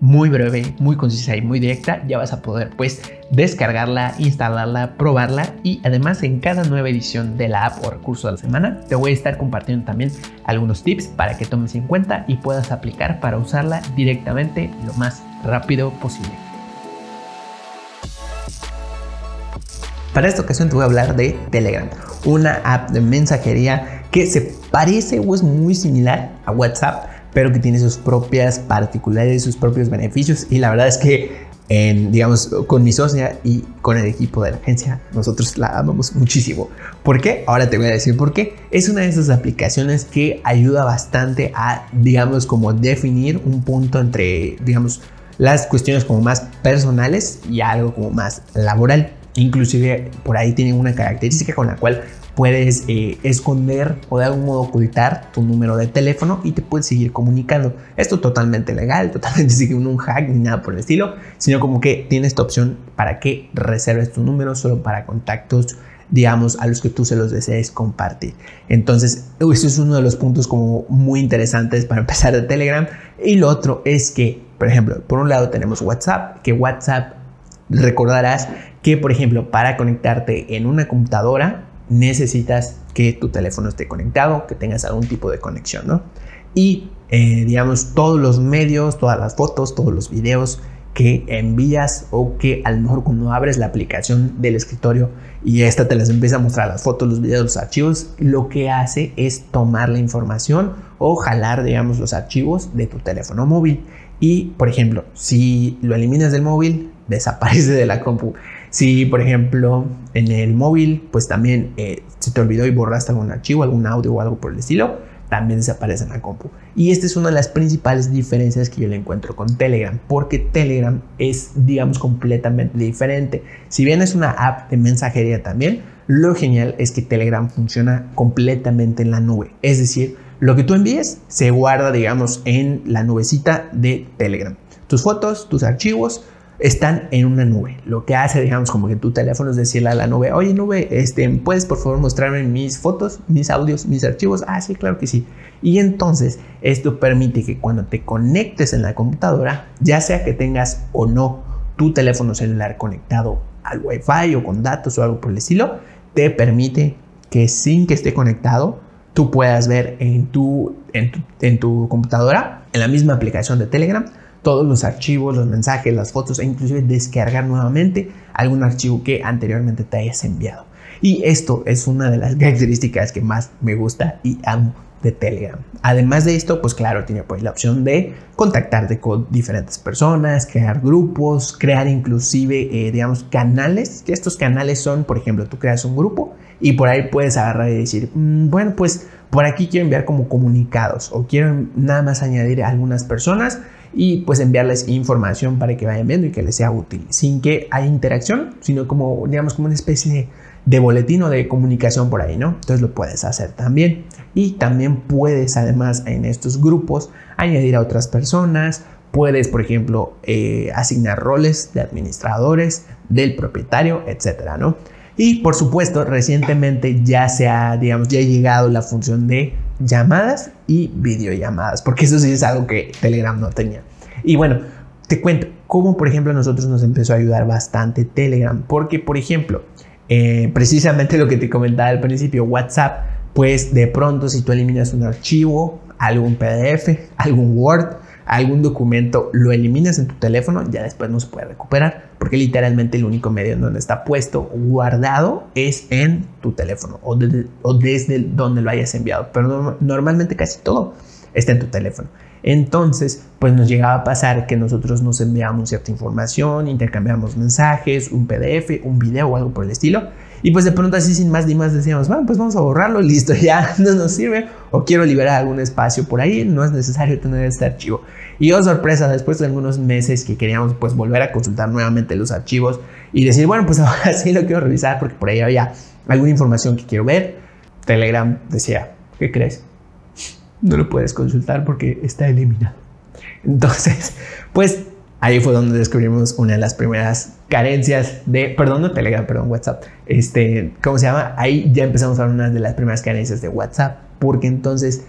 muy breve, muy concisa y muy directa, ya vas a poder pues descargarla, instalarla, probarla y además en cada nueva edición de la app o recurso de la semana te voy a estar compartiendo también algunos tips para que tomes en cuenta y puedas aplicar para usarla directamente lo más rápido posible. Para esta ocasión te voy a hablar de Telegram, una app de mensajería que se parece o es muy similar a WhatsApp pero que tiene sus propias particularidades, sus propios beneficios. Y la verdad es que, en, digamos, con mi socia y con el equipo de la agencia, nosotros la amamos muchísimo. ¿Por qué? Ahora te voy a decir por qué. Es una de esas aplicaciones que ayuda bastante a, digamos, como definir un punto entre, digamos, las cuestiones como más personales y algo como más laboral. Inclusive por ahí tiene una característica con la cual puedes eh, esconder o de algún modo ocultar tu número de teléfono y te puedes seguir comunicando. Esto totalmente legal, totalmente sin un hack ni nada por el estilo, sino como que tienes esta opción para que reserves tu número solo para contactos digamos, a los que tú se los desees compartir. Entonces, eso es uno de los puntos como muy interesantes para empezar de Telegram. Y lo otro es que, por ejemplo, por un lado tenemos WhatsApp, que WhatsApp recordarás que, por ejemplo, para conectarte en una computadora, necesitas que tu teléfono esté conectado, que tengas algún tipo de conexión, ¿no? Y, eh, digamos, todos los medios, todas las fotos, todos los videos que envías o que a lo mejor cuando abres la aplicación del escritorio y esta te las empieza a mostrar las fotos, los videos, los archivos, lo que hace es tomar la información o jalar, digamos, los archivos de tu teléfono móvil. Y, por ejemplo, si lo eliminas del móvil, desaparece de la compu. Si, por ejemplo, en el móvil, pues también eh, se te olvidó y borraste algún archivo, algún audio o algo por el estilo, también desaparece en la compu. Y esta es una de las principales diferencias que yo le encuentro con Telegram, porque Telegram es, digamos, completamente diferente. Si bien es una app de mensajería también, lo genial es que Telegram funciona completamente en la nube. Es decir, lo que tú envíes se guarda, digamos, en la nubecita de Telegram. Tus fotos, tus archivos, están en una nube. Lo que hace, digamos, como que tu teléfono es decirle a la nube, oye nube, este, ¿puedes por favor mostrarme mis fotos, mis audios, mis archivos? Ah, sí, claro que sí. Y entonces esto permite que cuando te conectes en la computadora, ya sea que tengas o no tu teléfono celular conectado al Wi-Fi o con datos o algo por el estilo, te permite que sin que esté conectado, tú puedas ver en tu, en tu, en tu computadora, en la misma aplicación de Telegram, todos los archivos, los mensajes, las fotos e inclusive descargar nuevamente algún archivo que anteriormente te hayas enviado. Y esto es una de las características que más me gusta y amo de Telegram. Además de esto, pues claro, tiene pues la opción de contactarte con diferentes personas, crear grupos, crear inclusive, eh, digamos, canales, estos canales son, por ejemplo, tú creas un grupo y por ahí puedes agarrar y decir, mm, bueno, pues por aquí quiero enviar como comunicados o quiero nada más añadir a algunas personas y pues enviarles información para que vayan viendo y que les sea útil, sin que haya interacción, sino como, digamos, como una especie de, boletín o de comunicación por ahí, ¿no? Entonces lo puedes hacer también. Y también puedes, además, en estos grupos, añadir a otras personas, puedes, por ejemplo, eh, asignar roles de administradores, del propietario, etcétera, ¿no? Y por supuesto, recientemente ya se ha, digamos, ya llegado la función de llamadas y videollamadas, porque eso sí es algo que Telegram no tenía. Y bueno, te cuento cómo, por ejemplo, a nosotros nos empezó a ayudar bastante Telegram, porque, por ejemplo, eh, precisamente lo que te comentaba al principio, WhatsApp, pues de pronto si tú eliminas un archivo, algún PDF, algún Word, algún documento, lo eliminas en tu teléfono, ya después no se puede recuperar, porque literalmente el único medio en donde está puesto, guardado, es en tu teléfono o, desde donde lo hayas enviado. Pero normalmente casi todo está en tu teléfono. Entonces, pues nos llegaba a pasar que nosotros nos enviamos cierta información, intercambiamos mensajes, un PDF, un video o algo por el estilo. Y pues de pronto así sin más ni más decíamos, bueno, pues vamos a borrarlo, listo, ya no nos sirve. O quiero liberar algún espacio por ahí, no es necesario tener este archivo. Y oh sorpresa, después de algunos meses que queríamos pues volver a consultar nuevamente los archivos y decir, bueno, pues ahora sí lo quiero revisar porque por ahí había alguna información que quiero ver. Telegram decía, ¿qué crees? No lo puedes consultar porque está eliminado. Entonces, pues ahí fue donde descubrimos una de las primeras carencias de, perdón, no Telegram, perdón, WhatsApp. Este, ¿cómo se llama? Ahí ya empezamos a ver una de las primeras carencias de WhatsApp, porque entonces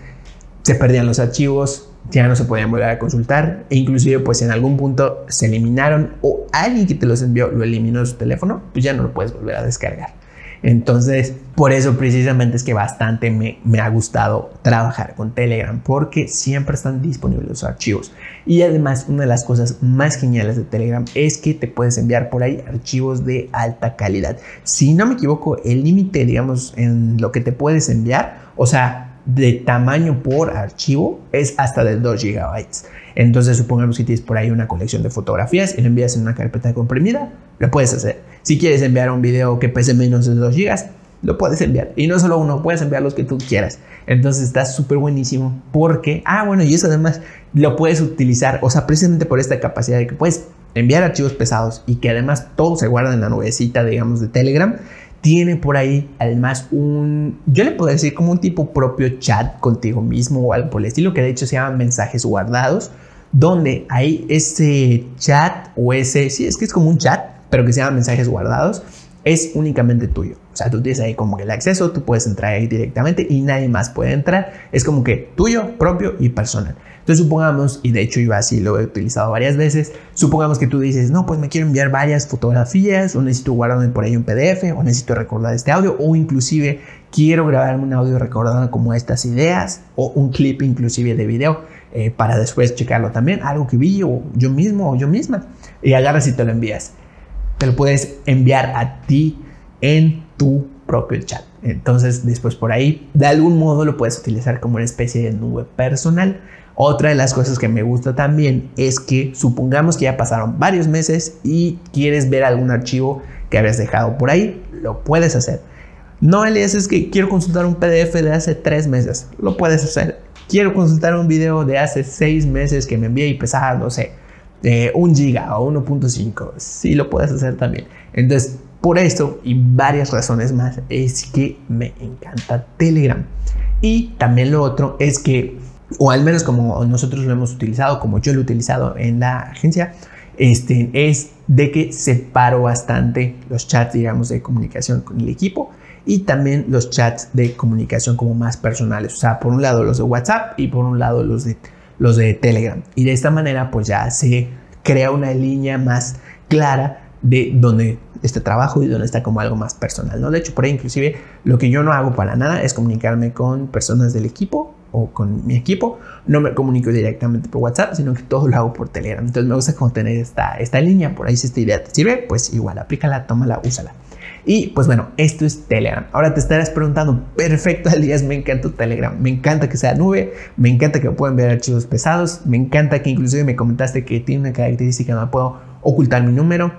se perdían los archivos, ya no se podían volver a consultar, e inclusive pues en algún punto se eliminaron o alguien que te los envió lo eliminó de su teléfono, pues ya no lo puedes volver a descargar. Entonces, por eso precisamente es que bastante me, ha gustado trabajar con Telegram, porque siempre están disponibles los archivos. Y además, una de las cosas más geniales de Telegram es que te puedes enviar por ahí archivos de alta calidad. Si no me equivoco, el límite, digamos, en lo que te puedes enviar, o sea, de tamaño por archivo es hasta de 2 GB. Entonces, supongamos que tienes por ahí una colección de fotografías y lo envías en una carpeta comprimida, lo puedes hacer. Si quieres enviar un video que pese menos de 2 GB, lo puedes enviar. Y no solo uno, puedes enviar los que tú quieras. Entonces está súper buenísimo porque, ah, bueno, y eso además lo puedes utilizar, o sea, precisamente por esta capacidad de que puedes enviar archivos pesados y que además todo se guarda en la nubecita, digamos, de Telegram tiene por ahí además un, yo le puedo decir como un tipo propio chat contigo mismo o algo por el estilo, que de hecho se llama mensajes guardados, donde hay ese chat o ese, sí, es que es como un chat, pero que se llama mensajes guardados, es únicamente tuyo. Sea, tú tienes ahí como que el acceso, tú puedes entrar ahí directamente y nadie más puede entrar. Es como que tuyo, propio y personal. Entonces supongamos, y de hecho yo así lo he utilizado varias veces, supongamos que tú dices, no, pues me quiero enviar varias fotografías, o necesito guardarme por ahí un PDF, o necesito recordar este audio, o inclusive quiero grabarme un audio recordando como estas ideas, o un clip inclusive de video, eh, para después checarlo también, algo que vi o yo mismo o yo misma, y agarras y te lo envías. Te lo puedes enviar a ti en tu propio chat. Entonces, después por ahí, de algún modo lo puedes utilizar como una especie de nube personal. Otra de las cosas que me gusta también es que supongamos que ya pasaron varios meses y quieres ver algún archivo que habías dejado por ahí, lo puedes hacer. No, Elias, es que quiero consultar un PDF de hace tres meses, lo puedes hacer. Quiero consultar un video de hace seis meses que me envié y pesaba, no sé, eh, un giga o 1.5, sí lo puedes hacer también. Entonces, por esto y varias razones más es que me encanta Telegram. Y también lo otro es que o al menos como nosotros lo hemos utilizado, como yo lo he utilizado en la agencia, este, es de que separo bastante los chats, digamos, de comunicación con el equipo y también los chats de comunicación como más personales. O sea, por un lado los de WhatsApp y por un lado los de, los de Telegram. Y de esta manera, pues ya se crea una línea más clara de dónde este trabajo y donde está como algo más personal, ¿no? De hecho, por ahí inclusive lo que yo no hago para nada es comunicarme con personas del equipo o con mi equipo, no me comunico directamente por WhatsApp, sino que todo lo hago por Telegram. Entonces me gusta como tener esta, esta línea, por ahí si esta idea te sirve, pues igual, aplícala, tómala, úsala. Y pues bueno, esto es Telegram. Ahora te estarás preguntando, perfecto, Elías, me encanta Telegram, me encanta que sea nube, me encanta que puedan ver archivos pesados, me encanta que inclusive me comentaste que tiene una característica, no puedo ocultar mi número,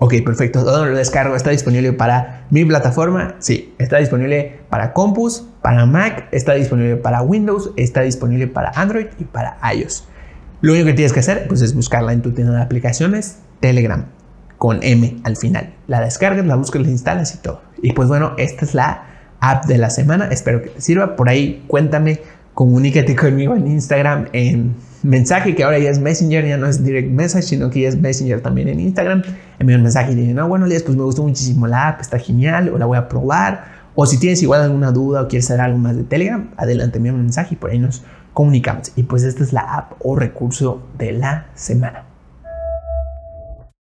Ok, perfecto. ¿Dónde lo descargo? ¿Está disponible para mi plataforma? Sí, está disponible para Compus, para Mac, está disponible para Windows, está disponible para Android y para iOS. Lo único que tienes que hacer pues, es buscarla en tu tienda de aplicaciones, Telegram, con M al final. La descargas, la buscas, la instalas y todo. Y pues bueno, esta es la app de la semana. Espero que te sirva. Por ahí cuéntame, comunícate conmigo en Instagram, en mensaje, que ahora ya es Messenger, ya no es Direct Message, sino que ya es Messenger también en Instagram. Envío un mensaje y dicen, no, bueno, Elías, pues me gustó muchísimo la app, está genial, o la voy a probar. O si tienes igual alguna duda o quieres saber algo más de Telegram, adelante, envíame un mensaje y por ahí nos comunicamos. Y pues esta es la app o recurso de la semana.